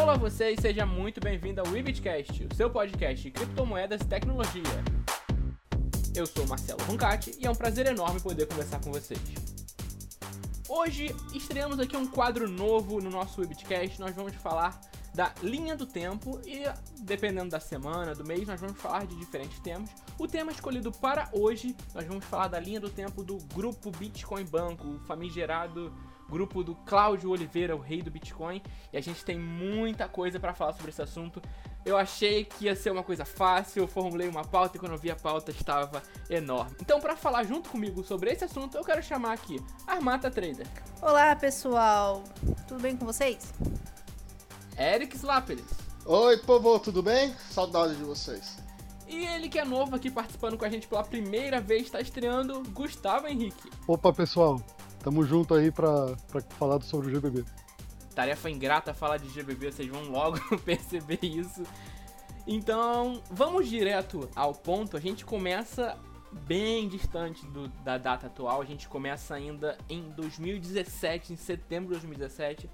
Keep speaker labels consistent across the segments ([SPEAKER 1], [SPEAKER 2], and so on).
[SPEAKER 1] Olá você e seja muito bem-vindo ao Webitcast, o seu podcast de criptomoedas e tecnologia. Eu sou Marcelo Roncati e é um prazer enorme poder conversar com vocês. Hoje estreamos aqui um quadro novo no nosso Webitcast, nós vamos falar da linha do tempo e, dependendo da semana, do mês, nós vamos falar de diferentes temas. O tema escolhido para hoje, nós vamos falar da linha do tempo do grupo Bitcoin Banco, o famigerado grupo do Cláudio Oliveira, o rei do Bitcoin, e a gente tem muita coisa para falar sobre esse assunto. Eu achei que ia ser uma coisa fácil, eu formulei uma pauta e quando eu vi a pauta estava enorme. Então, para falar junto comigo sobre esse assunto, eu quero chamar aqui Armata Trader.
[SPEAKER 2] Olá, pessoal. Tudo bem com vocês?
[SPEAKER 1] Eric Slaperis.
[SPEAKER 3] Oi, povo, tudo bem? Saudade de vocês.
[SPEAKER 1] E ele que é novo aqui participando com a gente pela primeira vez, está estreando Gustavo Henrique.
[SPEAKER 4] Opa, pessoal. Tamo junto aí pra, pra falar sobre o GBB.
[SPEAKER 1] Tarefa ingrata falar de GBB, vocês vão logo perceber isso. Então, vamos direto ao ponto. A gente começa bem distante do, da data atual. A gente começa ainda em 2017, em setembro de 2017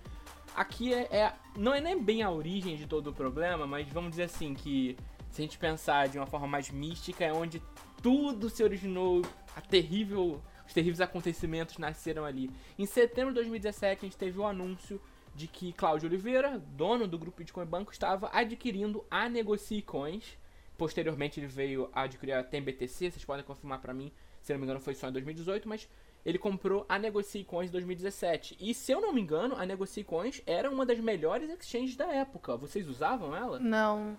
[SPEAKER 1] aqui é, é, não é nem bem a origem de todo o problema, mas vamos dizer assim que se a gente pensar de uma forma mais mística, é onde tudo se originou, a terrível, os terríveis acontecimentos nasceram ali. Em setembro de 2017, a gente teve o anúncio de que Cláudio Oliveira, dono do grupo Bitcoin Banco, estava adquirindo a Negocie Coins. Posteriormente, ele veio adquirir a TMBTC, vocês podem confirmar para mim, se não me engano, foi só em 2018, mas ele comprou a Negocie Coins 2017. E se eu não me engano, a Negocie Coins era uma das melhores exchanges da época. Vocês usavam ela?
[SPEAKER 2] Não.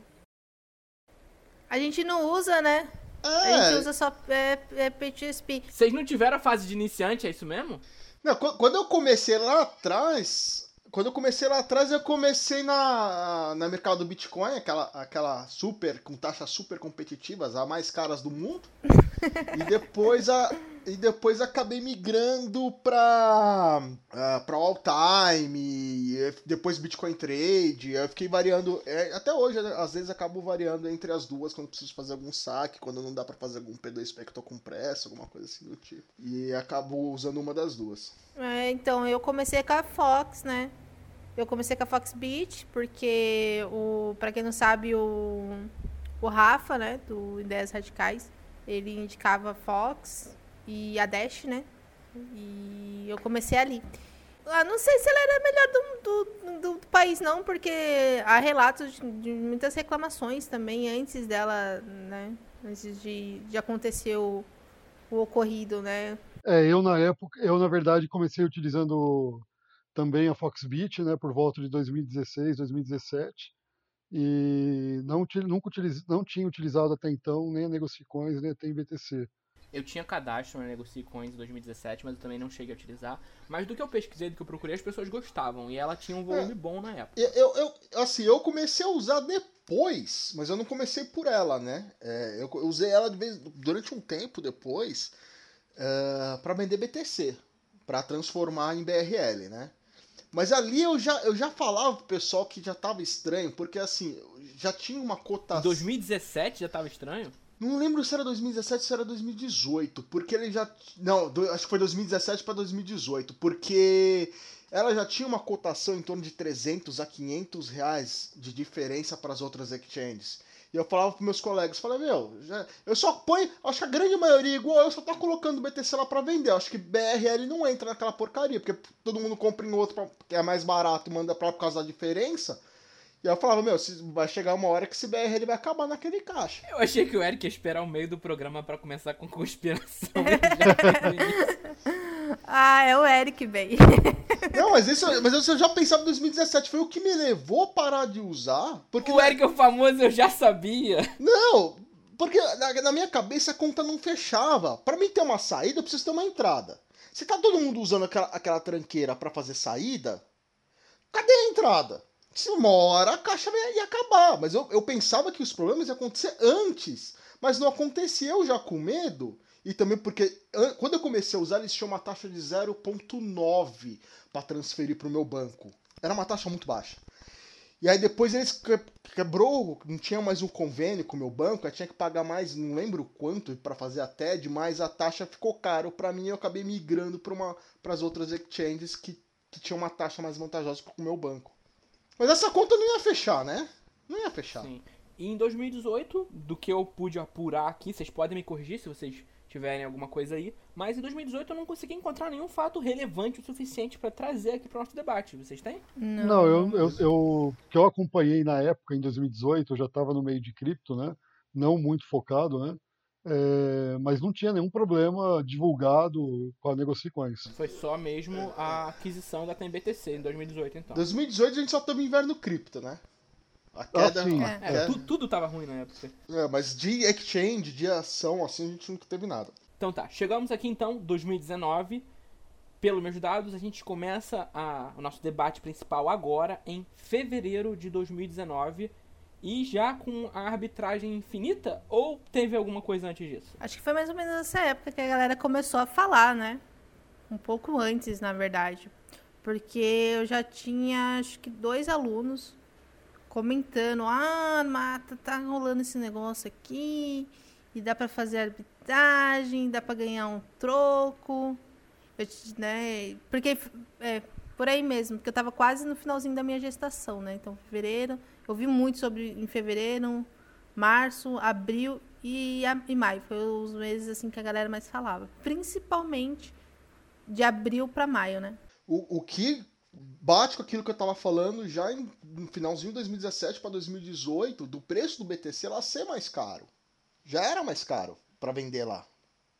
[SPEAKER 2] A gente não usa, né?
[SPEAKER 3] É.
[SPEAKER 2] A gente usa só é, é PTSP.
[SPEAKER 1] Vocês não tiveram a fase de iniciante, é isso mesmo?
[SPEAKER 3] Não, quando eu comecei lá atrás, quando eu comecei lá atrás, eu comecei na, na mercado do Bitcoin, aquela, aquela super, com taxas super competitivas, as mais caras do mundo. e depois a, e depois acabei migrando pra, uh, pra all time, depois Bitcoin Trade, eu fiquei variando, é, até hoje às vezes acabo variando entre as duas quando preciso fazer algum saque, quando não dá para fazer algum P2P que tô com pressa, alguma coisa assim do tipo. E acabo usando uma das duas.
[SPEAKER 2] É, então, eu comecei com a Fox, né? Eu comecei com a Foxbit, porque o, para quem não sabe, o, o Rafa, né, do Ideias Radicais, ele indicava Fox e a Dash, né? E eu comecei ali. Ah, não sei se ela era a melhor do, do, do, país, não, porque há relatos de, de, muitas reclamações também antes dela, né? Antes de, de acontecer o, o ocorrido, né?
[SPEAKER 4] É, eu na época, eu na verdade comecei utilizando também a Foxbit, né, por volta de 2016, 2017, e não, nunca utiliz, não tinha utilizado até então nem a Negocicoins, nem a TMBTC.
[SPEAKER 1] Eu tinha cadastro na Negocicoins em 2017, mas eu também não cheguei a utilizar. Mas do que eu pesquisei, do que eu procurei, as pessoas gostavam. E ela tinha um volume é, bom na época.
[SPEAKER 3] Eu, eu, assim, eu comecei a usar depois, mas eu não comecei por ela, né? É, eu, eu, usei ela vez, durante um tempo depois uh, para vender BTC, para transformar em BRL, né? Mas ali eu já, eu já falava pro pessoal que já tava estranho, porque assim, já tinha uma cotação.
[SPEAKER 1] 2017 já tava estranho?
[SPEAKER 3] Não lembro se era 2017 ou se era 2018, porque ele já. Não, acho que foi 2017 para 2018, porque ela já tinha uma cotação em torno de 300 a 500 reais de diferença para as outras exchanges. E eu falava pros meus colegas, falei, meu, já, eu só ponho, acho que a grande maioria igual eu só tá colocando BTC lá pra vender. Eu acho que BRL não entra naquela porcaria, porque todo mundo compra em outro que é mais barato e manda pra por causa da diferença. E eu falava, meu, vai chegar uma hora que esse BRL vai acabar naquele caixa.
[SPEAKER 1] Eu achei que o Eric ia esperar o meio do programa para começar com conspiração.
[SPEAKER 2] ah, é o Eric, bem.
[SPEAKER 3] Não, mas isso, mas isso eu já pensava em 2017. Foi o que me levou a parar de usar. Porque
[SPEAKER 1] o Eric é o famoso, eu já sabia.
[SPEAKER 3] Não, porque na, na, minha cabeça a conta não fechava. Para mim ter uma saída, eu preciso ter uma entrada. Se tá todo mundo usando aquela, aquela tranqueira para fazer saída, cadê a entrada? Se uma hora a caixa ia acabar. Mas eu, eu pensava que os problemas iam acontecer antes. Mas não acontecia, eu já com medo. E também porque quando eu comecei a usar, eles tinham uma taxa de 0,9 para transferir para o meu banco. Era uma taxa muito baixa. E aí depois eles quebrou, não tinha mais um convênio com o meu banco, eu tinha que pagar mais, não lembro quanto para fazer a TED, mas a taxa ficou caro para mim, eu acabei migrando para as outras exchanges que, que tinham uma taxa mais vantajosa com o meu banco. Mas essa conta não ia fechar, né? Não ia fechar.
[SPEAKER 1] Sim. E em 2018, do que eu pude apurar aqui, vocês podem me corrigir se vocês tiverem alguma coisa aí, mas em 2018 eu não consegui encontrar nenhum fato relevante o suficiente para trazer aqui para o nosso debate. Vocês têm?
[SPEAKER 2] Não,
[SPEAKER 4] Não, eu, eu, eu, que eu acompanhei na época, em 2018, eu já estava no meio de cripto, né? Não muito focado, né? É, mas não tinha nenhum problema divulgado com a Negocicoins.
[SPEAKER 1] Foi só mesmo a aquisição da TMBTC em 2018, então.
[SPEAKER 3] 2018 a gente só teve inverno cripto, né? A
[SPEAKER 4] Ah,
[SPEAKER 3] queda.
[SPEAKER 4] sim.
[SPEAKER 3] a
[SPEAKER 1] É,
[SPEAKER 3] queda-
[SPEAKER 1] tu- tudo tava ruim na época.
[SPEAKER 3] É, mas de exchange, de ação, assim, a gente nunca teve nada.
[SPEAKER 1] Então tá, chegamos aqui então, 2019. Pelos meus dados, a gente começa a- o nosso debate principal agora, em fevereiro de 2019. E já com a arbitragem infinita? Ou teve alguma coisa antes disso?
[SPEAKER 2] Acho que foi mais ou menos nessa época que a galera começou a falar, né? Um pouco antes, na verdade. Porque eu já tinha, acho que, dois alunos comentando: ah, mata, tá rolando esse negócio aqui, e dá pra fazer arbitragem, dá pra ganhar um troco. Eu, né? Porque, é, por aí mesmo, porque eu tava quase no finalzinho da minha gestação, né? Então, fevereiro, eu vi muito sobre em fevereiro, março, abril e, a- e maio. Foi os meses assim que a galera mais falava. Principalmente de abril para maio, né?
[SPEAKER 3] O, o que bate com aquilo que eu tava falando já em, no finalzinho de 2017 para 2018, do preço do BTC lá ser mais caro. Já era mais caro para vender lá.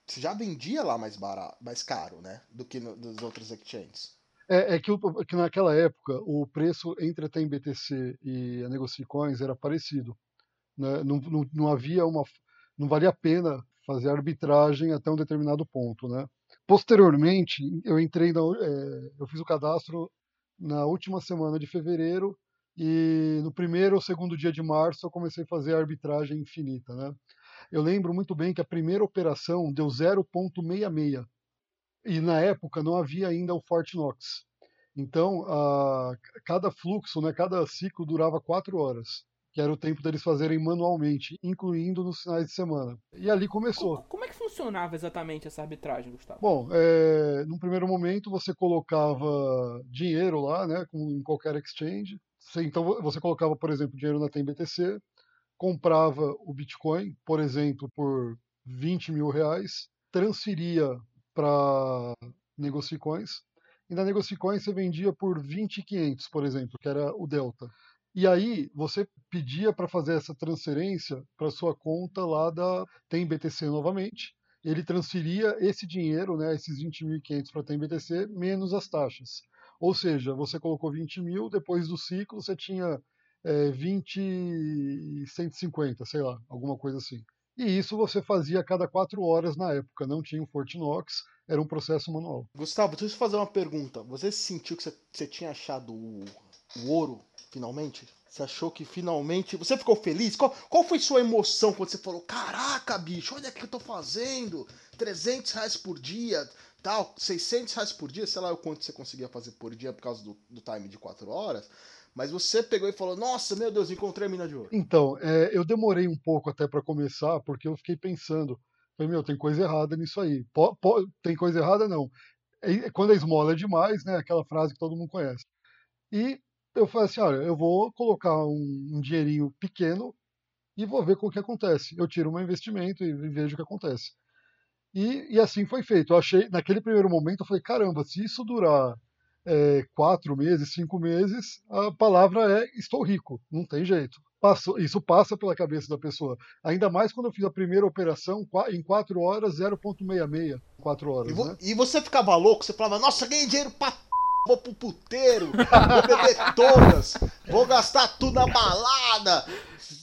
[SPEAKER 3] Você já vendia lá mais barato, mais caro, né? Do que no, dos outros exchanges.
[SPEAKER 4] É, é que, que naquela época o preço entre a TMBTC e a Negocicoins era parecido. né? Não, não, não havia uma. Não valia a pena fazer arbitragem até um determinado ponto. Né? Posteriormente, eu entrei na, é, eu fiz o cadastro na última semana de fevereiro e no primeiro ou segundo dia de março eu comecei a fazer a arbitragem infinita. Né? Eu lembro muito bem que a primeira operação deu 0,66 e na época não havia ainda o Fortinox. Então, a, cada fluxo, né, cada ciclo durava quatro horas, que era o tempo deles fazerem manualmente, incluindo nos finais de semana. E ali começou.
[SPEAKER 1] Co- Como é que funcionava exatamente essa arbitragem, Gustavo?
[SPEAKER 4] Bom, é, num primeiro momento você colocava dinheiro lá, né, como em qualquer exchange. Você- Então vo- você colocava, por exemplo, dinheiro na TMBTC, comprava o Bitcoin, por exemplo, por 20 mil reais, transferia para Negocicoins, e na Negocicoins você vendia por 20.500, por exemplo, que era o Delta. E aí você pedia para fazer essa transferência para sua conta lá da TMBTC novamente, ele transferia esse dinheiro, né, esses 20.500 para a TMBTC, menos as taxas. Ou seja, você colocou 20 mil, depois do ciclo você tinha é, 20 e 150, sei lá, alguma coisa assim. E isso você fazia a cada quatro horas na época, não tinha o Fortinox, era um processo manual.
[SPEAKER 3] Gustavo, deixa eu fazer uma pergunta. Você sentiu que você, você tinha achado o, o ouro, finalmente? Você achou que finalmente. Você ficou feliz? Qual, qual foi sua emoção quando você falou: Caraca, bicho, olha o que eu tô fazendo? 300 reais por dia, tal, 600 reais por dia, sei lá o quanto você conseguia fazer por dia por causa do, do time de 4 horas. Mas você pegou e falou: Nossa, meu Deus, encontrei a mina de ouro.
[SPEAKER 4] Então, é, eu demorei um pouco até para começar, porque eu fiquei pensando, falei, meu, tem coisa errada nisso aí. Po- po- tem coisa errada não. É- quando a esmola é demais, né, aquela frase que todo mundo conhece. E eu falei assim, olha, eu vou colocar um, um dinheirinho pequeno e vou ver o que acontece. Eu tiro meu investimento e vejo o que acontece. E, e assim foi feito. Eu achei, naquele primeiro momento, eu falei, caramba, se isso durar é, quatro meses, cinco meses, a palavra é estou rico, não tem jeito. Passou, isso passa pela cabeça da pessoa. Ainda mais quando eu fiz a primeira operação em quatro horas, 0,66. Quatro horas,
[SPEAKER 3] E, vo-
[SPEAKER 4] né?
[SPEAKER 3] e você ficava louco, você falava: Nossa, ganhei dinheiro pra. Vou pro puteiro, vou beber todas, vou gastar tudo na balada,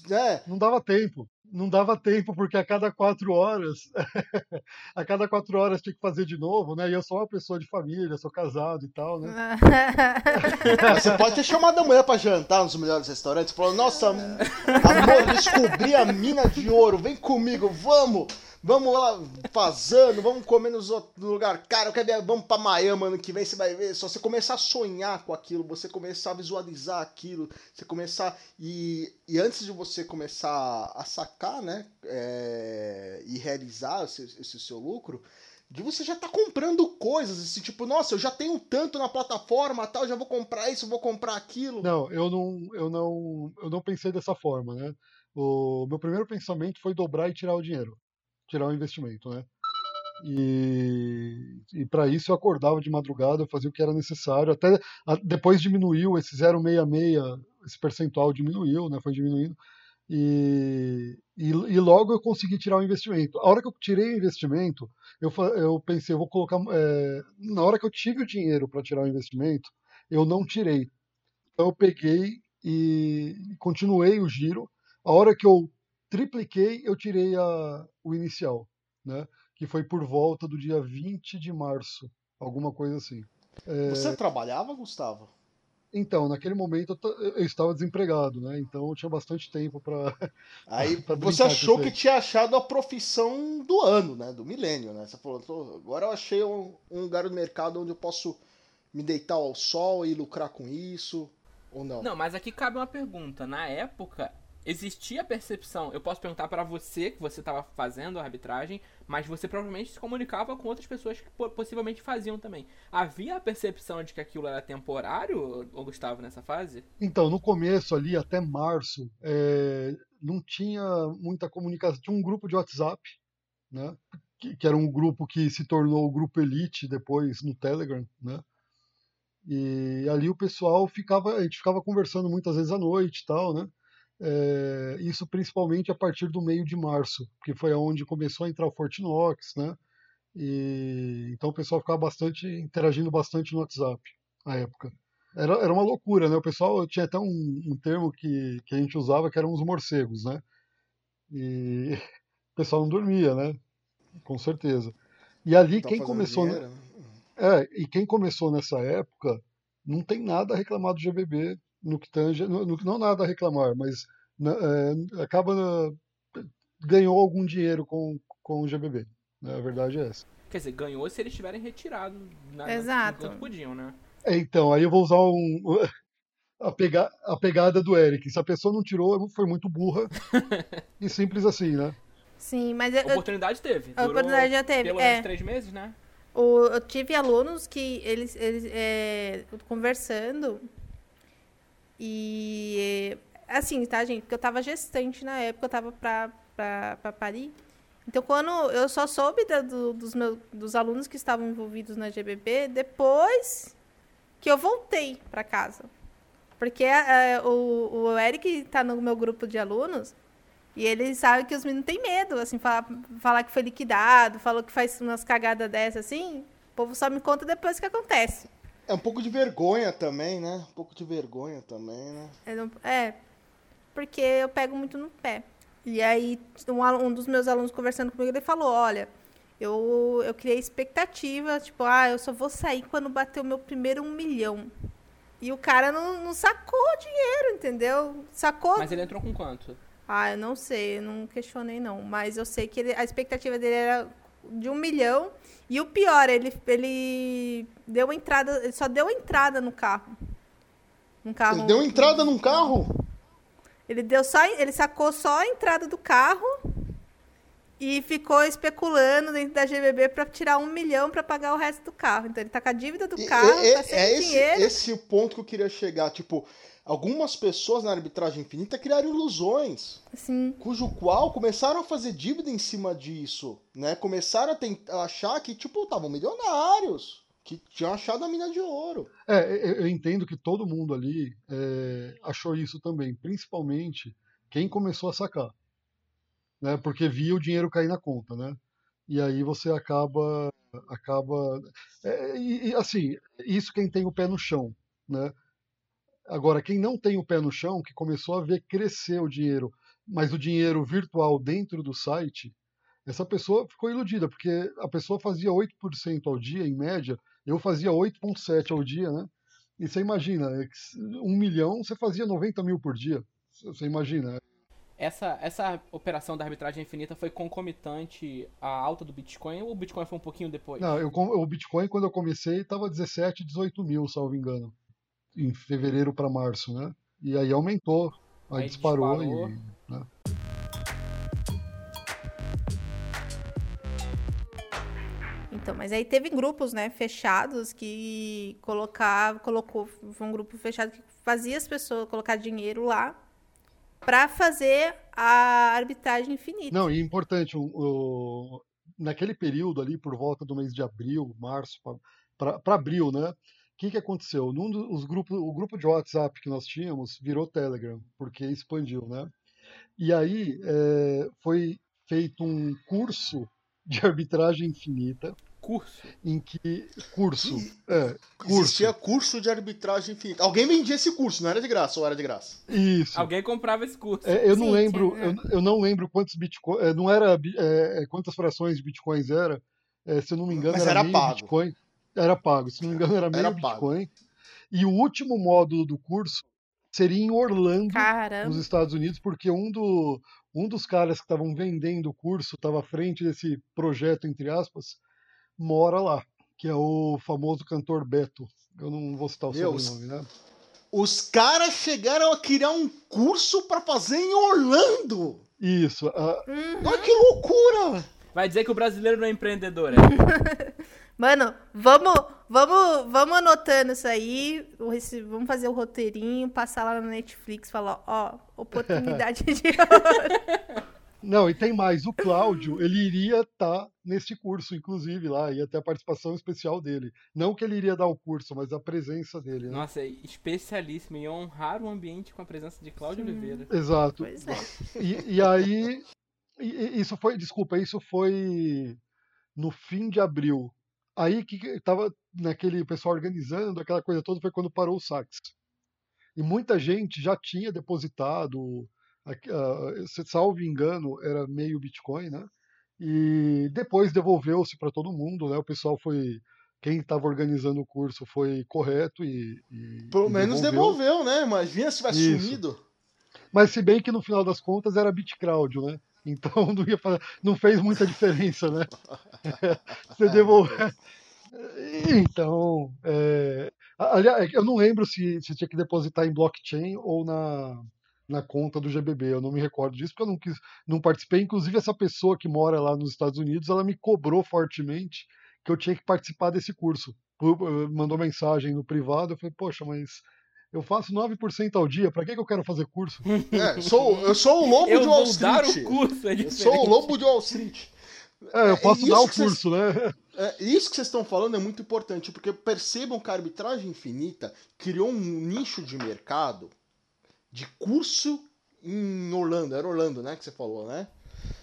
[SPEAKER 3] né?
[SPEAKER 4] Não dava tempo. Não dava tempo, porque a cada quatro horas, a cada quatro horas tinha que fazer de novo, né? E eu sou uma pessoa de família, sou casado e tal, né?
[SPEAKER 3] Você pode ter chamado a mulher pra jantar nos melhores restaurantes. Falou, nossa, amor, descobri a mina de ouro, vem comigo, vamos! Vamos lá fazendo, vamos comer nos outros lugar. Ver, vamos pra Miami ano que vem, você vai ver. Só você começar a sonhar com aquilo, você começar a visualizar aquilo, você começar. E, e antes de você começar a sacar, né? é, e realizar esse, esse seu lucro, de você já tá comprando coisas, esse tipo, nossa, eu já tenho tanto na plataforma, tal, já vou comprar isso, vou comprar aquilo.
[SPEAKER 4] Não, eu não, eu não, eu não pensei dessa forma, né? O meu primeiro pensamento foi dobrar e tirar o dinheiro, tirar o investimento, né? E, e para isso eu acordava de madrugada, eu fazia o que era necessário. Até a, depois diminuiu esse 0,66, esse percentual diminuiu, né? Foi diminuindo. E, e, e, logo eu consegui tirar o investimento. A hora que eu tirei o investimento, eu, eu pensei, eu vou colocar. É, na hora que eu tive o dinheiro para tirar o investimento, eu não tirei. Então eu peguei e continuei o giro. A hora que eu tripliquei, eu tirei a, o inicial, né? que foi por volta do dia 20 de março, alguma coisa assim.
[SPEAKER 3] É... Você trabalhava, Gustavo?
[SPEAKER 4] Então, naquele momento eu, estava desempregado, né? Então eu tinha bastante tempo para.
[SPEAKER 3] Aí pra você achou que tinha achado a profissão do ano, né? Do milênio, né? Você falou, agora eu achei um, um lugar no mercado onde eu posso me deitar ao sol e lucrar com isso, ou não?
[SPEAKER 1] Não, mas aqui cabe uma pergunta. Na época, existia a percepção, eu posso perguntar para você que você estava fazendo a arbitragem, mas você provavelmente se comunicava com outras pessoas que possivelmente faziam também. Havia a percepção de que aquilo era temporário, Gustavo, nessa fase?
[SPEAKER 4] Então, no começo ali, até março, é, não tinha muita comunicação. Tinha um grupo de WhatsApp, né? Que, que, era um grupo que se tornou o grupo Elite depois no Telegram, né? E ali o pessoal ficava, a gente ficava conversando muitas vezes à noite e tal, né? É, isso principalmente a partir do meio de março, que foi onde começou a entrar o Fortinox, né? E, então o pessoal ficava bastante interagindo bastante no WhatsApp na época. Era, era uma loucura, né? O pessoal tinha até um, um termo que, que a gente usava que eram os morcegos, né? E o pessoal não dormia, né? Com certeza. E ali tá quem começou. Dinheiro, né? É, e quem começou nessa época não tem nada a reclamar do GBB no que tange, no, no, não nada a reclamar, mas né, é, acaba ganhou algum dinheiro com, com o GBB. Né? A verdade é essa.
[SPEAKER 1] Quer dizer, ganhou se eles tiverem retirado na,
[SPEAKER 2] Exato.
[SPEAKER 1] enquanto podiam, né?
[SPEAKER 4] É, então, aí eu vou usar um, a, pega, a pegada do Eric. Se a pessoa não tirou, foi muito burra. e simples assim, né?
[SPEAKER 2] Sim, mas...
[SPEAKER 1] A oportunidade teve.
[SPEAKER 2] A oportunidade já teve,
[SPEAKER 1] pelo
[SPEAKER 2] é.
[SPEAKER 1] três meses, né?
[SPEAKER 2] O, eu tive alunos que eles, eles é, conversando e assim, tá, gente? Porque eu tava gestante na época, eu tava pra, pra, pra Paris. Então, quando eu só soube da, do, dos, meus, dos alunos que estavam envolvidos na GBB, depois que eu voltei para casa. Porque é, o, o Eric está no meu grupo de alunos e ele sabe que os meninos têm medo, assim, falar, falar que foi liquidado, falou que faz umas cagadas dessas, assim. O povo só me conta depois que acontece.
[SPEAKER 3] É um pouco de vergonha também, né? Um pouco de vergonha também, né?
[SPEAKER 2] É, é porque eu pego muito no pé. E aí, um, um dos meus alunos conversando comigo, ele falou, olha, eu, eu criei expectativa, tipo, ah, eu só vou sair quando bater o meu primeiro um milhão. E o cara não, não sacou o dinheiro, entendeu? Sacou.
[SPEAKER 1] Mas ele entrou com quanto?
[SPEAKER 2] Ah, eu não sei, eu não questionei não. Mas eu sei que ele, a expectativa dele era de um milhão. E o pior, ele, ele deu entrada, ele só deu entrada no carro.
[SPEAKER 3] Um carro. Ele deu entrada num carro?
[SPEAKER 2] Ele deu só, ele sacou só a entrada do carro e ficou especulando dentro da GBB para tirar um milhão para pagar o resto do carro. Então ele tá com a dívida do carro, é, tá sem é dinheiro.
[SPEAKER 3] Esse, esse o ponto que eu queria chegar. Tipo, algumas pessoas na arbitragem infinita criaram ilusões.
[SPEAKER 2] Sim.
[SPEAKER 3] Cujo qual começaram a fazer dívida em cima disso, né? Começaram a, tentar, achar que, tipo, estavam milionários, que tinham achado a mina de ouro.
[SPEAKER 4] É, eu entendo que todo mundo ali é, achou isso também, principalmente quem começou a sacar, né? Porque via o dinheiro cair na conta, né? E aí você acaba, acaba, é, e, assim, isso quem tem o pé no chão, né? Agora, quem não tem o pé no chão, que começou a ver crescer o dinheiro, mas o dinheiro virtual dentro do site, essa pessoa ficou iludida, porque a pessoa fazia 8% ao dia, em média, eu fazia 8,7% ao dia, né? E você imagina, um milhão, você fazia 90 mil por dia. Você imagina.
[SPEAKER 1] Essa, essa operação da arbitragem infinita foi concomitante à alta do Bitcoin ou o Bitcoin foi um pouquinho depois?
[SPEAKER 4] Não, eu, o Bitcoin, quando eu comecei, estava 17, 18 mil, salvo engano em fevereiro para março, né? E aí aumentou, aí, aí disparou, disparou. E, né?
[SPEAKER 2] então, mas aí teve grupos, né, fechados que colocava, colocou, foi um grupo fechado que fazia as pessoas colocar dinheiro lá para fazer a arbitragem infinita.
[SPEAKER 4] Não, e importante, o, o, naquele período ali, por volta do mês de abril, março, para abril, né? O que, que aconteceu? Num dos grupos, o grupo de WhatsApp que nós tínhamos virou Telegram, porque expandiu, né? E aí é, foi feito um curso de arbitragem infinita.
[SPEAKER 1] Curso?
[SPEAKER 4] Em que. Curso. É, curso.
[SPEAKER 3] Existia curso de arbitragem infinita. Alguém vendia esse curso, não era de graça ou era de graça?
[SPEAKER 4] Isso.
[SPEAKER 1] Alguém comprava esse curso.
[SPEAKER 4] É, eu Sim, não lembro, eu, eu, não lembro quantos bitcoins. É, não era é, é, quantas frações de bitcoins era. É, se eu não me engano,
[SPEAKER 3] Mas
[SPEAKER 4] era,
[SPEAKER 3] era
[SPEAKER 4] meio
[SPEAKER 3] pago.
[SPEAKER 4] Bitcoin. Era pago, se não me engano, era meio
[SPEAKER 3] Era
[SPEAKER 4] Bitcoin. E o último módulo do curso seria em Orlando,
[SPEAKER 2] Caramba.
[SPEAKER 4] nos Estados Unidos, porque um, do, um dos caras que estavam vendendo o curso, estava à frente desse projeto, entre aspas, mora lá, que é o famoso cantor Beto. Eu não vou citar o
[SPEAKER 3] Meu,
[SPEAKER 4] sobrenome, né?
[SPEAKER 3] Os caras chegaram a criar um curso pra fazer em Orlando.
[SPEAKER 4] Isso. a-
[SPEAKER 2] Hum,
[SPEAKER 3] Olha que loucura!
[SPEAKER 1] Vai dizer que o brasileiro não é empreendedor, é?
[SPEAKER 2] Mano, vamos, vamos, vamos anotando isso aí, esse- vamos fazer o roteirinho, passar lá na Netflix, falar, ó, oportunidade de ouro.
[SPEAKER 4] Não, e tem mais. O Cláudio, ele iria estar nesse curso, inclusive, lá, ia ter a participação especial dele. Não que ele iria dar o curso, mas a presença dele, né?
[SPEAKER 1] Nossa, é especialíssimo em honrar o ambiente com a presença de Cláudio Oliveira.
[SPEAKER 4] Exato.
[SPEAKER 2] Pois é.
[SPEAKER 4] E, e aí, e- e isso foi, desculpa, isso foi no fim de abril. Aí que que tava naquele pessoal organizando, aquela coisa toda, foi quando parou o sax. E muita gente já tinha depositado, ah, se salvo engano, era meio Bitcoin, né? E depois devolveu-se para todo mundo, né? O pessoal foi, quem estava organizando o curso foi correto e, e-
[SPEAKER 3] Pelo menos devolveu, né? Imagina se tivesse
[SPEAKER 4] Isso.
[SPEAKER 3] sumido.
[SPEAKER 4] Mas se bem que no final das contas era BitCrowd, né? Então não, ia fa- não fez muita diferença, né? Você devolver. Então, é... aliás, eu não lembro se, se tinha que depositar em blockchain ou na, na conta do GBB. Eu não me recordo disso porque eu não quis, não participei. Inclusive essa pessoa que mora lá nos Estados Unidos, ela me cobrou fortemente que eu tinha que participar desse curso. Eh, Mandou mensagem no privado. Eu falei, poxa, mas eu faço 9% ao dia. Para que, que eu quero fazer curso?
[SPEAKER 3] É, eu sou, eu sou o lobo
[SPEAKER 1] Eu
[SPEAKER 3] de Wall
[SPEAKER 1] vou dar
[SPEAKER 3] Street.
[SPEAKER 1] o curso, é
[SPEAKER 3] Eu
[SPEAKER 1] diferente.
[SPEAKER 3] sou o lobo de Wall Street.
[SPEAKER 4] É, eu
[SPEAKER 3] É,
[SPEAKER 4] posso
[SPEAKER 3] isso
[SPEAKER 4] dar o curso, né?
[SPEAKER 3] É, isso que vocês estão falando é muito importante, porque percebam que a arbitragem infinita criou um nicho de mercado de curso em Orlando. Era Orlando, né? Que você falou, né?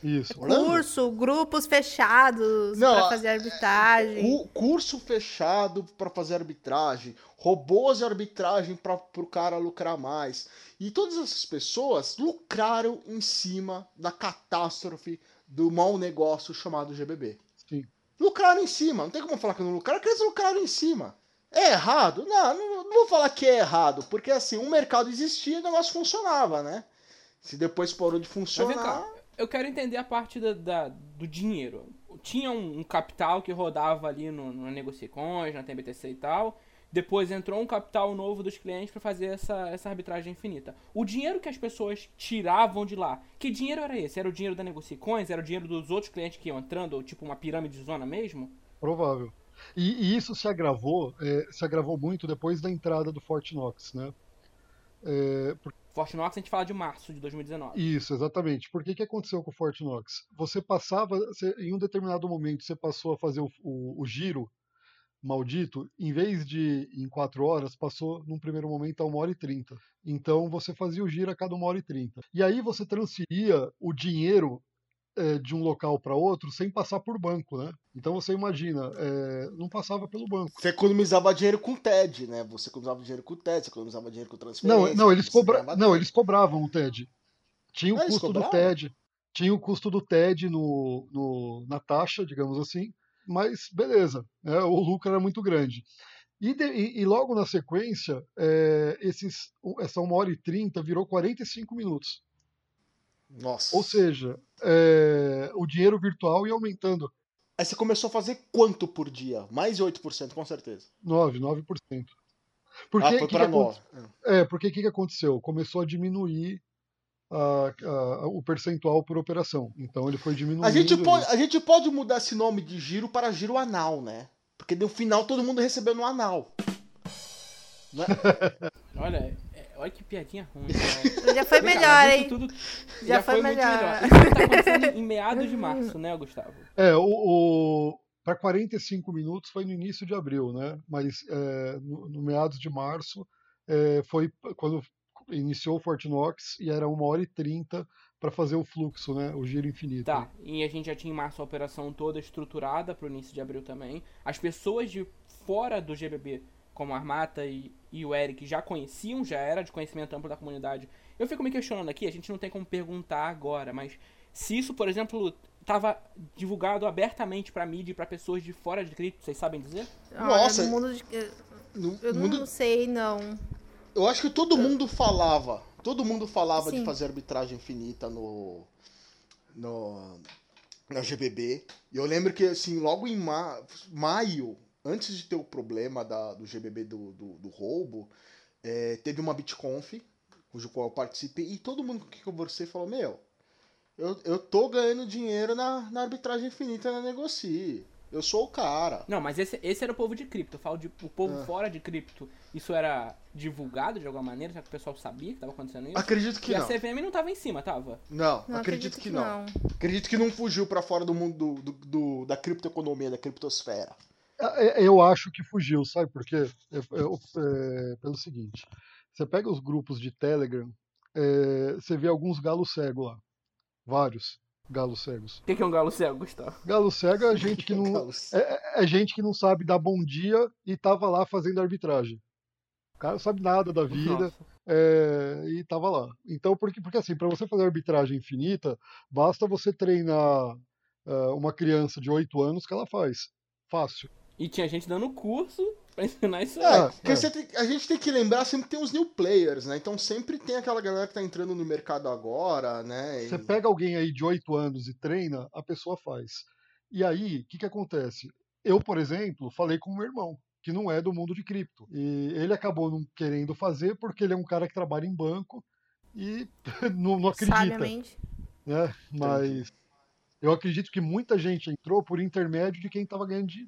[SPEAKER 4] Isso.
[SPEAKER 3] Orlando?
[SPEAKER 2] Curso, grupos fechados
[SPEAKER 3] Não,
[SPEAKER 2] pra
[SPEAKER 3] a-
[SPEAKER 2] fazer arbitragem.
[SPEAKER 3] Cu- curso fechado para fazer arbitragem, robôs de arbitragem para o cara lucrar mais. E todas essas pessoas lucraram em cima da catástrofe do mau negócio chamado GBB.
[SPEAKER 4] Sim.
[SPEAKER 3] Lucraram em cima, não tem como falar que não lucraram, porque eles lucraram em cima. É errado? Não, não, não vou falar que é errado, porque assim, o mercado existia e o negócio funcionava, né? Se depois parou de funcionar.
[SPEAKER 1] cá, eu quero entender a parte da, da- do dinheiro. Tinha um, um capital que rodava ali no, no na TBTC e tal. Depois entrou um capital novo dos clientes para fazer essa, essa arbitragem infinita. O dinheiro que as pessoas tiravam de lá, que dinheiro era esse? Era o dinheiro da Negocicoins? Era o dinheiro dos outros clientes que iam entrando? Ou tipo uma pirâmide de zona mesmo?
[SPEAKER 4] Provável. E, e isso se agravou, é, se agravou muito depois da entrada do Fort Knox, né? É, por-
[SPEAKER 1] Fortnox a gente fala de março de 2019.
[SPEAKER 4] isso, exatamente. Por que que aconteceu com o Fort Knox? Você passava, você- em um determinado momento, você passou a fazer o, o- o giro maldito, em vez de em quatro horas, passou num primeiro momento a uma hora e trinta. Então você fazia o giro a cada uma hora e trinta. E aí você transferia o dinheiro eh, de um local para outro sem passar por banco, né? Então você imagina, eh, não passava pelo banco.
[SPEAKER 3] Você economizava dinheiro com o TED, né? Você economizava dinheiro com o TED, você economizava dinheiro com transferência.
[SPEAKER 4] Não, não, eles cobra... não, eles cobravam o TED. Tinha o
[SPEAKER 3] Ah,
[SPEAKER 4] custo do? TED, tinha o custo do TED no, no- na taxa, digamos assim, mas beleza, né, o lucro era muito grande. E, de- e- e logo na sequência, é, esses, essa 1 hora e 30 virou 45 minutos.
[SPEAKER 3] Nossa.
[SPEAKER 4] Ou seja, é, o dinheiro virtual ia aumentando
[SPEAKER 3] Aí você começou a fazer quanto por dia? Mais de 8%, com certeza.
[SPEAKER 4] 9, 9%. Porque
[SPEAKER 3] ah, foi
[SPEAKER 4] que
[SPEAKER 3] para
[SPEAKER 4] aconte-
[SPEAKER 3] 9.
[SPEAKER 4] É, porque o que, que aconteceu? Começou a diminuir a- a- o percentual por operação. Então ele foi diminuindo.
[SPEAKER 3] A gente, pode,
[SPEAKER 4] isso.
[SPEAKER 3] a gente pode mudar esse nome de giro para giro anal, né? Porque no final todo mundo recebeu no anal. Né?
[SPEAKER 1] Olha, é- olha que piadinha ruim. cara.
[SPEAKER 2] Já foi melhor,
[SPEAKER 1] isso
[SPEAKER 2] hein?
[SPEAKER 1] tudo
[SPEAKER 2] Já foi
[SPEAKER 1] muito
[SPEAKER 2] melhor.
[SPEAKER 1] Isso tudo tá acontecendo em meados de março, né, Gustavo?
[SPEAKER 4] É, o, o para 45 minutos foi no início de abril, né? Mas é, no, no meados de março é, foi quando iniciou o Fortinox e era uma hora e 30 para fazer o fluxo, né? O giro infinito.
[SPEAKER 1] Tá, e a gente já tinha em março a operação toda estruturada pro início de abril também. As pessoas de fora do GBB, como a Armata e, e o Eric, já conheciam, já era de conhecimento amplo da comunidade. Eu fico me questionando aqui, a gente não tem como perguntar agora, mas se isso, por exemplo, tava divulgado abertamente pra mídia e pra pessoas de fora de cripto, vocês sabem dizer?
[SPEAKER 2] Olha,
[SPEAKER 3] Nossa,
[SPEAKER 2] no mundo de- Eu
[SPEAKER 3] mundo-
[SPEAKER 2] não sei, não.
[SPEAKER 3] Eu acho que todo mundo falava. Todo mundo falava de
[SPEAKER 2] Sim.
[SPEAKER 3] fazer arbitragem infinita no. no na GBB. E eu lembro que, assim, logo em ma maio, antes de ter o problema da, do GBB do, do, do roubo, é, teve uma BitConf, cujo qual eu participei, e todo mundo com quem eu conversei falou: Meu, eu, eu tô ganhando dinheiro na, na arbitragem infinita na Negocie. Eu sou o cara.
[SPEAKER 1] Não, mas esse, esse era o povo de cripto. Eu falo de o povo
[SPEAKER 3] Ah.
[SPEAKER 1] fora de cripto. Isso era divulgado de alguma maneira? Será que o pessoal sabia que tava acontecendo isso?
[SPEAKER 3] Acredito que
[SPEAKER 1] e a
[SPEAKER 3] não.
[SPEAKER 1] CVM não tava em cima, tava?
[SPEAKER 3] Não,
[SPEAKER 2] Não
[SPEAKER 3] acredito, que não. Acredito que não fugiu pra fora do mundo do, do- do- da criptoeconomia, da criptosfera.
[SPEAKER 4] É, é, Eu acho que fugiu, sabe por quê? É, é, é, pelo seguinte: você pega os grupos de Telegram, é, você vê alguns galos cegos lá. Vários galos cegos.
[SPEAKER 1] O que, que é um galo cego, Gustavo?
[SPEAKER 4] Galo cego é gente que não,
[SPEAKER 3] Carlos.
[SPEAKER 4] é, é gente que não sabe dar bom dia e tava lá fazendo arbitragem. O cara não sabe nada da vida
[SPEAKER 1] Nossa.
[SPEAKER 4] é, e tava lá. Então, porque, porque assim, para você fazer arbitragem infinita, basta você treinar ah, uma criança de 8 anos que ela faz. Fácil.
[SPEAKER 1] E tinha gente dando curso pra ensinar isso aí.
[SPEAKER 3] É,
[SPEAKER 4] É,
[SPEAKER 3] porque
[SPEAKER 4] é.
[SPEAKER 3] você tem- a gente tem que lembrar sempre que tem os new players, né? Então sempre tem aquela galera que tá entrando no mercado agora, né? E-
[SPEAKER 4] Você pega alguém aí de 8 anos e treina, a pessoa faz. E aí, o que, que acontece? Eu, por exemplo, falei com o meu irmão, que não é do mundo de cripto. E ele acabou não querendo fazer porque ele é um cara que trabalha em banco e não, não acredita.
[SPEAKER 2] Sabiamente.
[SPEAKER 4] né? Mas eu acredito que muita gente entrou por intermédio de quem estava ganhando de,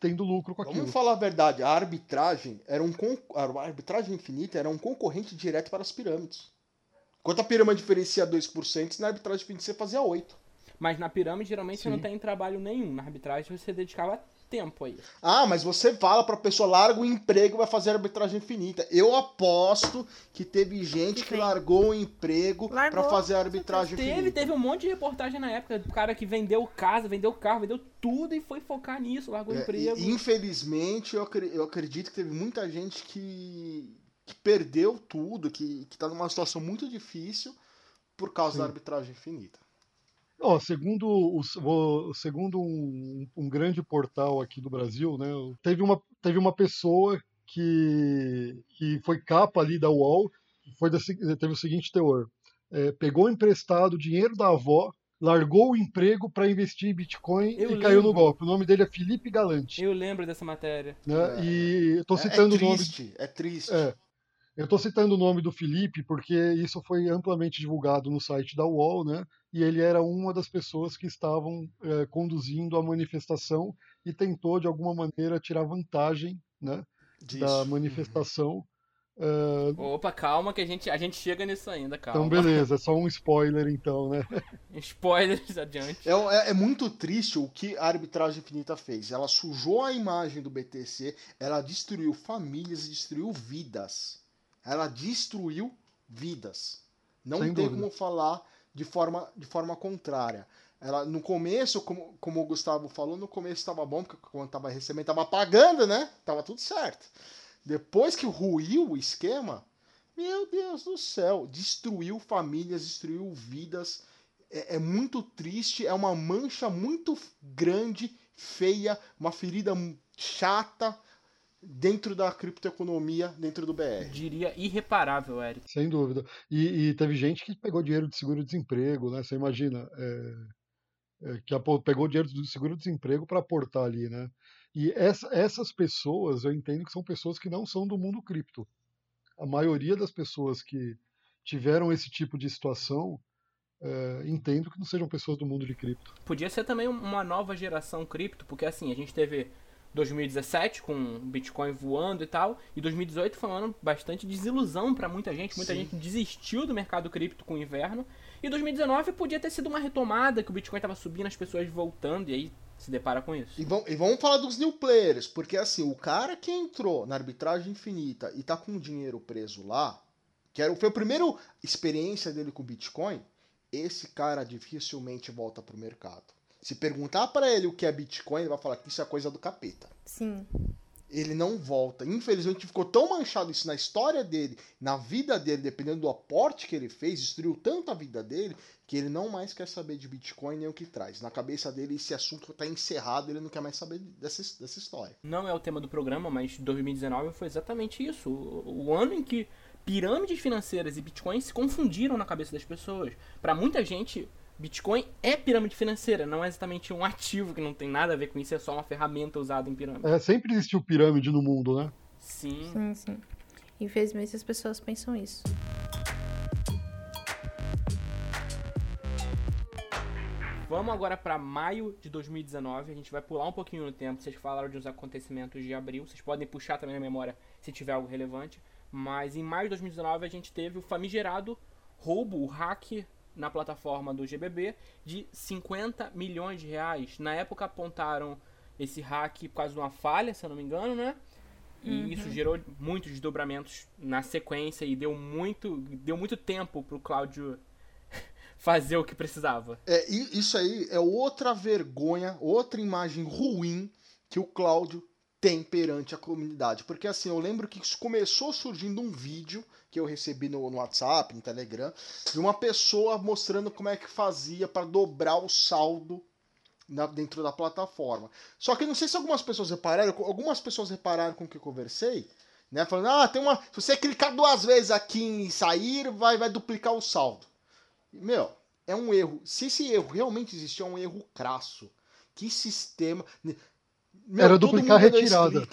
[SPEAKER 4] tendo lucro com aquilo.
[SPEAKER 3] Vamos falar a verdade, a arbitragem era um con- a arbitragem infinita era um concorrente direto para as pirâmides. Enquanto a pirâmide diferencia 2%, na arbitragem infinita você fazia 8.
[SPEAKER 1] Mas na pirâmide, geralmente, você não
[SPEAKER 4] Sim.
[SPEAKER 1] tem trabalho nenhum. Na arbitragem, você dedicava tempo aí.
[SPEAKER 3] Ah, mas você fala pra pessoa, larga o emprego e vai fazer arbitragem infinita. Eu aposto que teve gente que
[SPEAKER 2] Sim.
[SPEAKER 3] largou o emprego
[SPEAKER 2] Largou,
[SPEAKER 3] pra fazer arbitragem
[SPEAKER 1] Teve,
[SPEAKER 3] infinita.
[SPEAKER 1] teve um monte de reportagem na época do cara que vendeu casa, vendeu carro, vendeu tudo e foi focar nisso, largou o
[SPEAKER 3] É,
[SPEAKER 1] emprego.
[SPEAKER 3] e, infelizmente, eu, eu acredito que teve muita gente que, que perdeu tudo, que, que tá numa situação muito difícil por causa
[SPEAKER 4] Sim.
[SPEAKER 3] da arbitragem infinita.
[SPEAKER 4] Ó, segundo o, segundo um, um grande portal aqui do Brasil, né, teve uma, teve uma pessoa que, que foi capa ali da UOL, foi da teve o seguinte teor: é, pegou emprestado dinheiro da avó, largou o emprego para investir em Bitcoin
[SPEAKER 1] Eu
[SPEAKER 4] e caiu no
[SPEAKER 1] lembro.
[SPEAKER 4] golpe. O nome dele é Felipe Galante.
[SPEAKER 1] Eu lembro dessa matéria.
[SPEAKER 4] Né,
[SPEAKER 3] É.
[SPEAKER 4] e eu tô
[SPEAKER 3] É-
[SPEAKER 4] citando
[SPEAKER 3] é
[SPEAKER 4] o nome
[SPEAKER 3] triste, é triste.
[SPEAKER 4] É. Eu estou citando o nome do Felipe porque isso foi amplamente divulgado no site da UOL, né? E ele era uma das pessoas que estavam eh, conduzindo a manifestação e tentou, de alguma maneira, tirar vantagem né,
[SPEAKER 3] disso.
[SPEAKER 4] da manifestação. Eh,
[SPEAKER 1] Opa, calma que a gente, a gente chega nisso ainda, calma.
[SPEAKER 4] então, beleza, é só um spoiler, então, né?
[SPEAKER 1] Spoilers adiante.
[SPEAKER 3] É, é- é muito triste o que a arbitragem infinita fez. Ela sujou a imagem do BTC, ela destruiu famílias e destruiu vidas. Ela destruiu vidas. Não
[SPEAKER 4] Sem
[SPEAKER 3] tem
[SPEAKER 4] dúvida.
[SPEAKER 3] como falar de forma, de forma contrária. Ela, no começo, como, como o Gustavo falou, no começo estava bom, porque quando estava recebendo, estava pagando, né? Tava tudo certo. Depois que ruiu o esquema, meu Deus do céu, destruiu famílias, destruiu vidas. É, é muito triste, é uma mancha muito grande, feia, uma ferida chata dentro da criptoeconomia, dentro do BR.
[SPEAKER 1] Diria irreparável, Eric.
[SPEAKER 4] Sem dúvida. E, e teve gente que pegou dinheiro de seguro-desemprego, né? Você imagina, é, é, que pegou dinheiro do seguro-desemprego para aportar ali, né? E essa- essas pessoas, eu entendo que são pessoas que não são do mundo cripto. A maioria das pessoas que tiveram esse tipo de situação, é, entendo que não sejam pessoas do mundo de cripto.
[SPEAKER 1] Podia ser também uma nova geração cripto, porque assim, a gente teve 2017 com Bitcoin voando e tal, e 2018 foi um ano bastante desilusão para muita gente, muita Sim. gente desistiu do mercado cripto com o inverno, e 2019 podia ter sido uma retomada, que o Bitcoin tava subindo, as pessoas voltando, e aí se depara com isso.
[SPEAKER 3] E, vamos, e vamos falar dos new players, porque assim, o cara que entrou na arbitragem infinita e tá com o dinheiro preso lá, que era, foi a primeira experiência dele com Bitcoin, esse cara dificilmente volta pro mercado. Se perguntar para ele o que é Bitcoin, ele vai falar que isso é coisa do capeta.
[SPEAKER 2] Sim.
[SPEAKER 3] Ele não volta. Infelizmente ficou tão manchado isso na história dele, na vida dele, dependendo do aporte que ele fez, destruiu tanto a vida dele, que ele não mais quer saber de Bitcoin nem o que traz. Na cabeça dele, esse assunto está encerrado, ele não quer mais saber dessa, dessa história.
[SPEAKER 1] Não é o tema do programa, mas 2019 foi exatamente isso. O, o ano em que pirâmides financeiras e Bitcoin se confundiram na cabeça das pessoas. Para muita gente, Bitcoin é pirâmide financeira, não é exatamente um ativo que não tem nada a ver com isso, é só uma ferramenta usada em pirâmide.
[SPEAKER 4] É, sempre existiu pirâmide no mundo, né?
[SPEAKER 1] Sim.
[SPEAKER 2] Sim, sim. Infelizmente as pessoas pensam isso.
[SPEAKER 1] Vamos agora para maio de 2019. A gente vai pular um pouquinho no tempo. Vocês falaram de uns acontecimentos de abril. Vocês podem puxar também na memória se tiver algo relevante. Mas em maio de 2019 a gente teve o famigerado roubo, o hack na plataforma do GBB de 50 milhões de reais. Na época apontaram esse hack por causa de uma falha, se eu não me engano, né? E uhum. isso gerou muitos desdobramentos na sequência e deu muito, deu muito tempo pro Cláudio fazer o que precisava.
[SPEAKER 3] É, isso aí é outra vergonha, outra imagem ruim que o Cláudio tem perante a comunidade. Porque assim, eu lembro que começou surgindo um vídeo que eu recebi no, no WhatsApp, no Telegram, de uma pessoa mostrando como é que fazia para dobrar o saldo na, dentro da plataforma. Só que não sei se algumas pessoas repararam, algumas pessoas repararam com o que eu conversei, né? Falando, ah, tem uma. Se você clicar duas vezes aqui em sair, vai, vai duplicar o saldo. Meu, é um erro. Se esse erro realmente existe, é um erro crasso. Que sistema.
[SPEAKER 4] Meu, Era duplicar retirada.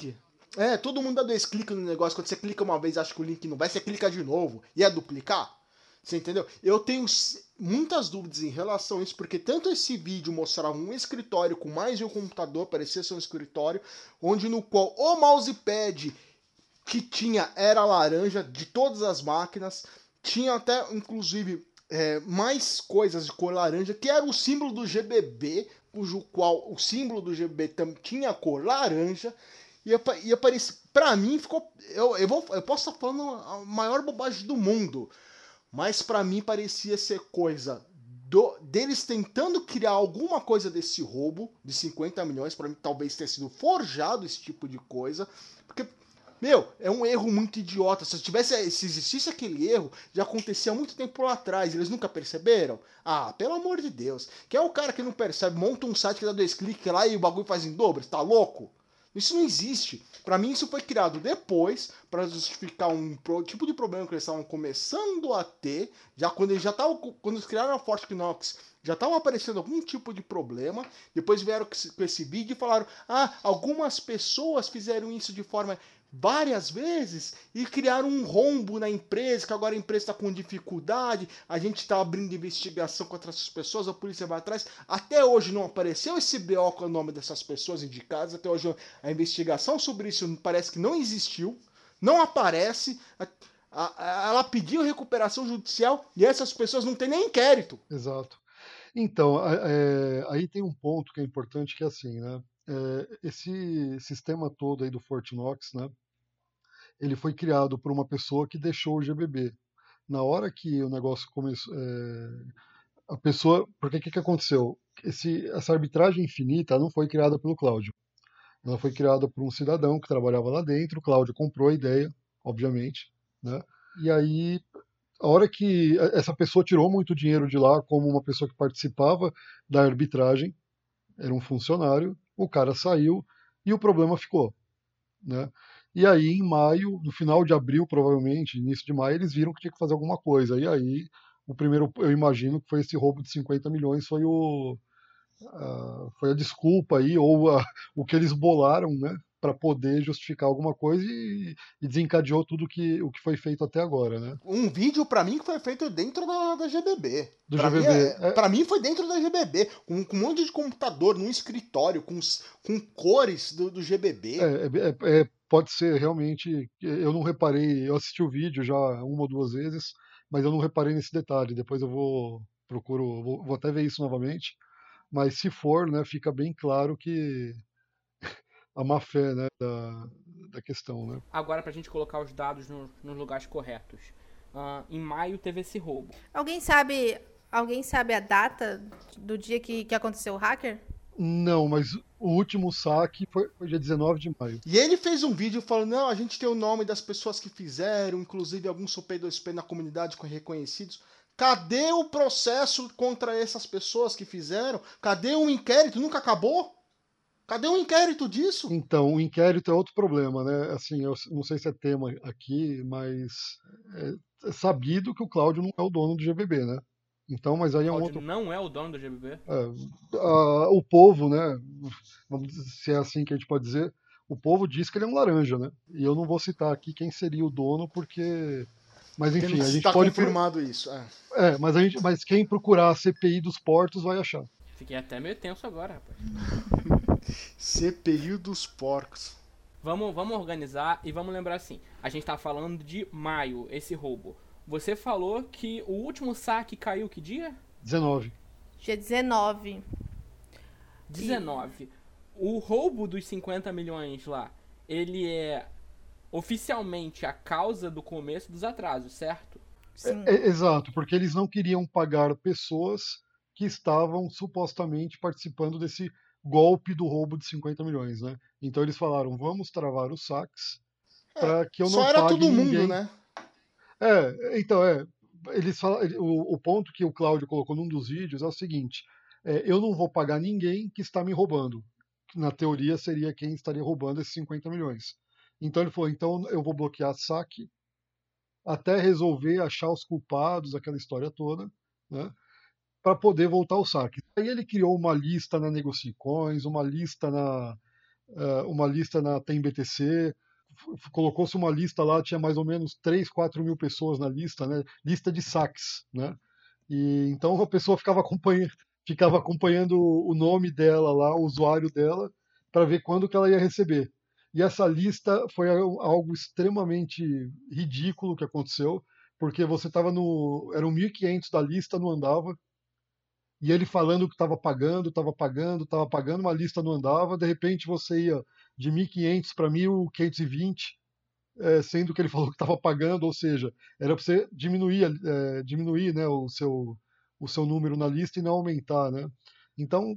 [SPEAKER 3] É, todo mundo dá dois cliques no negócio. Quando você clica uma vez acha que o link não vai, você clica de novo. E é duplicar? Você entendeu? Eu tenho muitas dúvidas em relação a isso, porque tanto esse vídeo mostrava um escritório com mais de um computador, parecia ser um escritório, onde no qual o mousepad que tinha era laranja de todas as máquinas, tinha até inclusive é, mais coisas de cor laranja, que era o símbolo do GBB, cujo qual o símbolo do GB tinha a cor laranja, e, e aparece. Pra mim ficou. Eu, eu, vou, eu posso estar falando a maior bobagem do mundo. Mas para mim parecia ser coisa do, deles tentando criar alguma coisa desse roubo de 50 milhões. para mim, talvez tenha sido forjado esse tipo de coisa. Porque meu, é um erro muito idiota. Se tivesse, se existisse aquele erro, já acontecia há muito tempo lá atrás. Eles nunca perceberam? Ah, pelo amor de Deus. Quem é o cara que não percebe? Monta um site que dá dois cliques lá e o bagulho faz em dobro? Tá louco? Isso não existe. Para mim, isso foi criado depois para justificar um tipo de problema que eles estavam começando a ter. Já quando eles já estavam, quando eles criaram a Forte Knox, já estavam aparecendo algum tipo de problema. Depois vieram com esse vídeo e falaram: ah, algumas pessoas fizeram isso de forma várias vezes e criaram um rombo na empresa, que agora a empresa está com dificuldade, a gente está abrindo investigação contra essas pessoas, a polícia vai atrás. Até hoje não apareceu esse BO com o nome dessas pessoas indicadas, até hoje a investigação sobre isso parece que não existiu, não aparece. Ela pediu recuperação judicial e essas pessoas não têm nem inquérito.
[SPEAKER 4] Exato. Então, é, aí tem um ponto que é importante que é assim, né? É, esse sistema todo aí do Fortinox, né? Ele foi criado por uma pessoa que deixou o GBB. Na hora que o negócio começou, é, a pessoa, porque o que, que aconteceu? Esse, essa arbitragem infinita não foi criada pelo Cláudio. Ela foi criada por um cidadão que trabalhava lá dentro. O Cláudio comprou a ideia, obviamente, né? E aí, a hora que essa pessoa tirou muito dinheiro de lá, como uma pessoa que participava da arbitragem, era um funcionário, o cara saiu e o problema ficou, né? E aí, em maio, no final de abril, provavelmente, início de maio, eles viram que tinha que fazer alguma coisa. E aí, o primeiro, eu imagino que foi esse roubo de 50 milhões, foi o. foi a desculpa aí, ou a, o que eles bolaram, né? para poder justificar alguma coisa e, e, desencadeou tudo que, o que foi feito até agora, né?
[SPEAKER 3] Um vídeo para mim que foi feito dentro da, da GBB.
[SPEAKER 4] Do
[SPEAKER 3] pra
[SPEAKER 4] GBB.
[SPEAKER 3] Mim é,
[SPEAKER 4] é...
[SPEAKER 3] Pra mim foi dentro da GBB, com, com, um monte de computador, num escritório, com, com cores do, do GBB.
[SPEAKER 4] É, é, é, pode ser realmente. Eu não reparei, eu assisti o vídeo já uma ou duas vezes, mas eu não reparei nesse detalhe. Depois eu vou procuro, vou, vou até ver isso novamente. Mas se for, né, fica bem claro que a má fé né, da, da questão. Né?
[SPEAKER 1] Agora, para a gente colocar os dados no, nos lugares corretos. Uh, em maio teve esse roubo.
[SPEAKER 2] Alguém sabe, alguém sabe a data do dia que, que aconteceu o hacker?
[SPEAKER 4] Não, mas o último saque foi, foi dia 19 de maio.
[SPEAKER 3] E ele fez um vídeo falando: não, a gente tem o nome das pessoas que fizeram, inclusive alguns P2P na comunidade reconhecidos. Cadê o processo contra essas pessoas que fizeram? Cadê o inquérito? Nunca acabou? Cadê o inquérito disso?
[SPEAKER 4] Então, o inquérito é outro problema, né? Assim, eu não sei se é tema aqui, mas é sabido que o Cláudio não é o dono do GBB, né? Então, mas aí é um outro.
[SPEAKER 1] não é o dono do GBB?
[SPEAKER 4] É, a, o povo, né? Vamos dizer, se é assim que a gente pode dizer, o povo diz que ele é um laranja, né? E eu não vou citar aqui quem seria o dono, porque mas enfim, a gente
[SPEAKER 3] tá
[SPEAKER 4] pode
[SPEAKER 3] confirmado isso. É.
[SPEAKER 4] é, mas a gente, mas quem procurar a CPI dos portos vai achar.
[SPEAKER 1] Fiquei até meio tenso agora, rapaz.
[SPEAKER 3] CPI dos porcos.
[SPEAKER 1] Vamos, vamos organizar e vamos lembrar assim. A gente tá falando de maio, esse roubo. Você falou que o último saque caiu que dia?
[SPEAKER 4] 19.
[SPEAKER 2] Dia 19.
[SPEAKER 1] 19. E... O roubo dos 50 milhões lá, ele é oficialmente a causa do começo dos atrasos, certo?
[SPEAKER 4] Sim. É, é, exato, porque eles não queriam pagar pessoas que estavam supostamente participando desse golpe do roubo de 50 milhões, né? Então eles falaram, vamos travar os saques é, para que eu não só
[SPEAKER 3] era
[SPEAKER 4] pague
[SPEAKER 3] todo
[SPEAKER 4] ninguém.
[SPEAKER 3] mundo, né?
[SPEAKER 4] É, então é, eles falam, o, o ponto que o Cláudio colocou num dos vídeos é o seguinte: é, eu não vou pagar ninguém que está me roubando. Na teoria seria quem estaria roubando esses 50 milhões. Então ele falou: então eu vou bloquear saque até resolver achar os culpados, aquela história toda, né? Para poder voltar ao saque. Aí ele criou uma lista na Negocicoins, uma lista na uh, uma lista na TemBTC, colocou-se uma lista lá, tinha mais ou menos 3, 4 mil pessoas na lista, né? Lista de saques, né? E então a pessoa ficava acompanhando, ficava acompanhando o nome dela lá, o usuário dela, para ver quando que ela ia receber. E essa lista foi algo extremamente ridículo que aconteceu, porque você estava no. Eram 1.500 da lista, não andava. E ele falando que estava pagando, estava pagando, estava pagando, uma lista não andava. De repente você ia de 1.500 para 1.520, é, sendo que ele falou que estava pagando, ou seja, era para você diminuir, é, diminuir né, o, seu, o seu número na lista e não aumentar. Né? Então,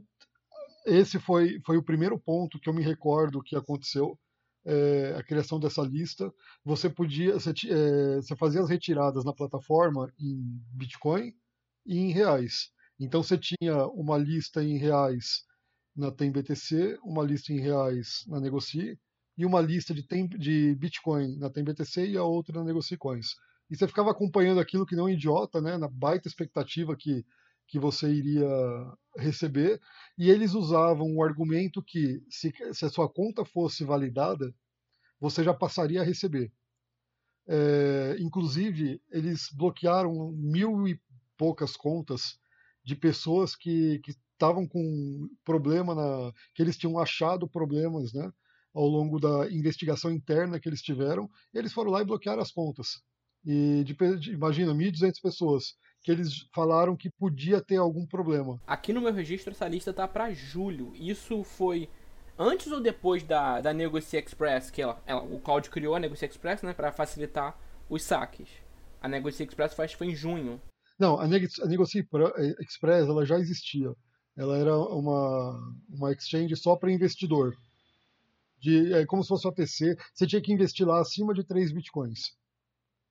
[SPEAKER 4] esse foi, foi o primeiro ponto que eu me recordo que aconteceu é, a criação dessa lista, você podia, você, é, você fazia as retiradas na plataforma em Bitcoin e em reais. Então você tinha uma lista em reais na TemBTC, uma lista em reais na Negocie e uma lista de, tem, de Bitcoin na TemBTC e a outra na Negocie Coins. E você ficava acompanhando aquilo que não um idiota, né, na baita expectativa que que você iria receber, e eles usavam o argumento que se, se a sua conta fosse validada, você já passaria a receber. É, inclusive, eles bloquearam mil e poucas contas de pessoas que estavam com problema, na, que eles tinham achado problemas né, ao longo da investigação interna que eles tiveram, eles foram lá e bloquearam as contas. E de, de, imagina, 1.200 pessoas que eles falaram que podia ter algum problema.
[SPEAKER 1] Aqui no meu registro essa lista tá para julho. Isso foi antes ou depois da, da Negocia Express, que ela, ela, o Cloud criou a Negocia Express, né, para facilitar os saques. A Negocia Express faz foi em junho.
[SPEAKER 4] Não, a, a Negocia Express ela já existia. Ela era uma, uma exchange só para investidor. De, é como se fosse uma PC. Você tinha que investir lá acima de 3 bitcoins.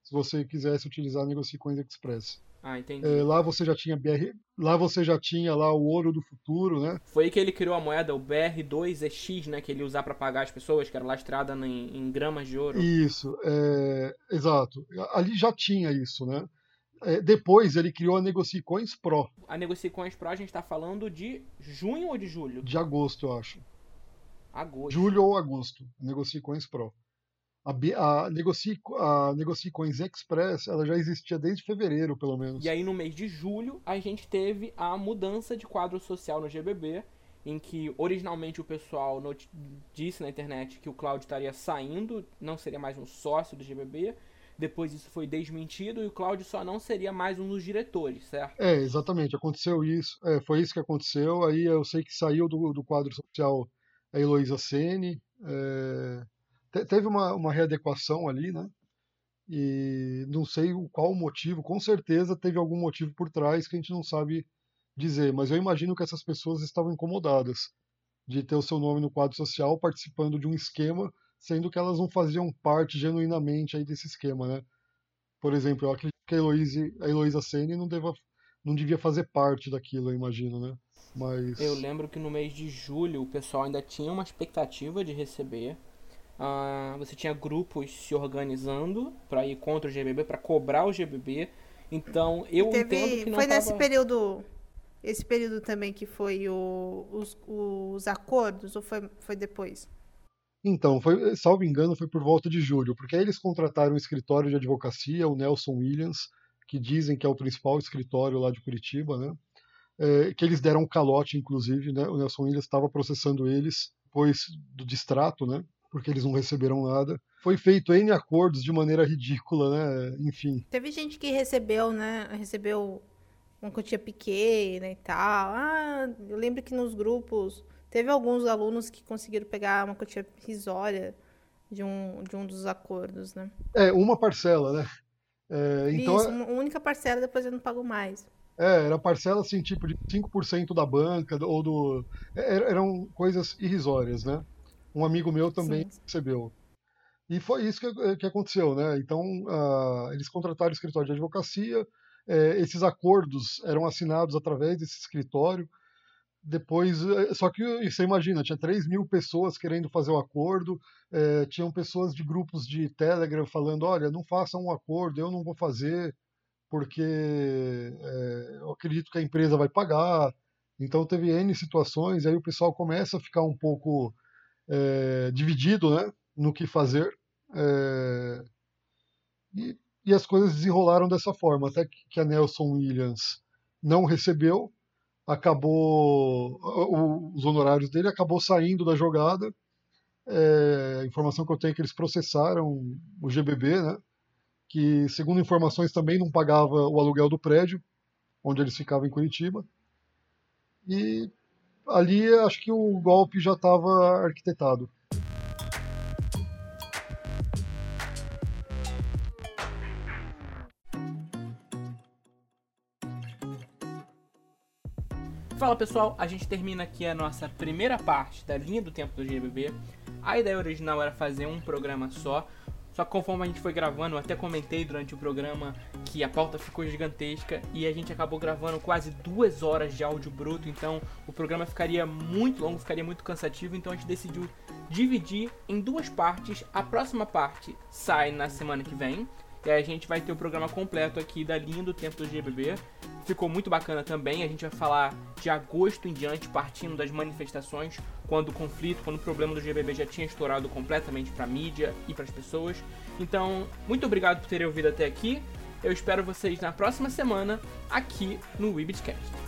[SPEAKER 4] Se você quisesse utilizar a Negocia Coins Express.
[SPEAKER 1] Ah, entendi.
[SPEAKER 4] É, lá você já tinha BR, lá você já tinha lá o ouro do futuro, né?
[SPEAKER 1] Foi aí que ele criou a moeda, o BR2EX, né, que ele usava para pagar as pessoas, que era lastrada em, em gramas de ouro.
[SPEAKER 4] Isso, é, exato. Ali já tinha isso, né? É, depois ele criou a Negocicoins Pro.
[SPEAKER 1] A Negocicoins Pro a gente está falando de junho ou de julho?
[SPEAKER 4] De agosto, eu acho.
[SPEAKER 1] Agosto.
[SPEAKER 4] Julho ou agosto. Negocie Coins Pro. A, a, Negocie, a Negocie Coins Express ela já existia desde fevereiro, pelo menos.
[SPEAKER 1] E aí no mês de julho a gente teve a mudança de quadro social no GBB, em que originalmente o pessoal disse na internet que o Cláudio estaria saindo, não seria mais um sócio do GBB. Depois isso foi desmentido e o Cláudio só não seria mais um dos diretores, certo?
[SPEAKER 4] É, exatamente, aconteceu isso. É, foi isso que aconteceu. Aí eu sei que saiu do, do quadro social a Heloísa Sene. é, te- teve uma, uma readequação ali, né? E não sei qual o motivo, com certeza teve algum motivo por trás que a gente não sabe dizer, mas eu imagino que essas pessoas estavam incomodadas de ter o seu nome no quadro social participando de um esquema, sendo que elas não faziam parte genuinamente aí desse esquema, né? Por exemplo, eu acredito que a Heloísa, a Heloísa Sene não, deva, não devia fazer parte daquilo, eu imagino, né? Mas.
[SPEAKER 1] Eu lembro que no mês de julho o pessoal ainda tinha uma expectativa de receber. Ah, você tinha grupos se organizando para ir contra o GBB, para cobrar o GBB. Então eu
[SPEAKER 2] Teve-
[SPEAKER 1] entendo que não
[SPEAKER 2] foi nesse
[SPEAKER 1] tava-
[SPEAKER 2] período. Esse período também que foi o- os, os acordos, ou foi, foi depois?
[SPEAKER 4] Então, foi, salvo engano, foi por volta de julho, porque aí eles contrataram um escritório de advocacia, o Nelson Williams, que dizem que é o principal escritório lá de Curitiba, né? É, que eles deram um calote, inclusive, né? O Nelson Williams estava processando eles depois do distrato, né? Porque eles não receberam nada. Foi feito N acordos de maneira ridícula, né? Enfim.
[SPEAKER 2] Teve gente que recebeu, né? Recebeu uma quantia pequena e tal. Ah, eu lembro que nos grupos teve alguns alunos que conseguiram pegar uma quantia risória de um, de um dos acordos, né?
[SPEAKER 4] É, uma parcela, né? É, então,
[SPEAKER 2] Isso, uma única parcela, depois eu não pago mais.
[SPEAKER 4] É, era parcela assim, tipo de 5% da banca ou do. é, Eram coisas irrisórias, né? Um amigo meu também
[SPEAKER 2] Sim.
[SPEAKER 4] recebeu. E foi isso que, que aconteceu, né? Então, ah, eles contrataram o escritório de advocacia, eh, esses acordos eram assinados através desse escritório. Depois, eh, só que você imagina, tinha 3 mil pessoas querendo fazer o acordo, eh, tinham pessoas de grupos de Telegram falando: olha, não façam um acordo, eu não vou fazer, porque eh, eu acredito que a empresa vai pagar. Então, teve N situações, aí o pessoal começa a ficar um pouco eh, dividido né, no que fazer. eh, e, e as coisas desenrolaram dessa forma, até que a Nelson Williams não recebeu, acabou os honorários dele acabou saindo da jogada. É, a informação que eu tenho é que eles processaram o GBB, né? Que segundo informações também não pagava o aluguel do prédio onde eles ficavam em Curitiba. E ali acho que o golpe já estava arquitetado.
[SPEAKER 1] Fala pessoal, a gente termina aqui a nossa primeira parte da linha do tempo do GBB. A ideia original era fazer um programa só, só que conforme a gente foi gravando, eu até comentei durante o programa que a pauta ficou gigantesca e a gente acabou gravando quase duas horas de áudio bruto, então o programa ficaria muito longo, ficaria muito cansativo, então a gente decidiu dividir em duas partes. A próxima parte sai na semana que vem. E aí a gente vai ter o programa completo aqui da linha do tempo do GBB. Ficou muito bacana também. A gente vai falar de agosto em diante, partindo das manifestações, quando o conflito, quando o problema do GBB já tinha estourado completamente para mídia e para as pessoas. Então, muito obrigado por terem ouvido até aqui. Eu espero vocês na próxima semana aqui no Webcast.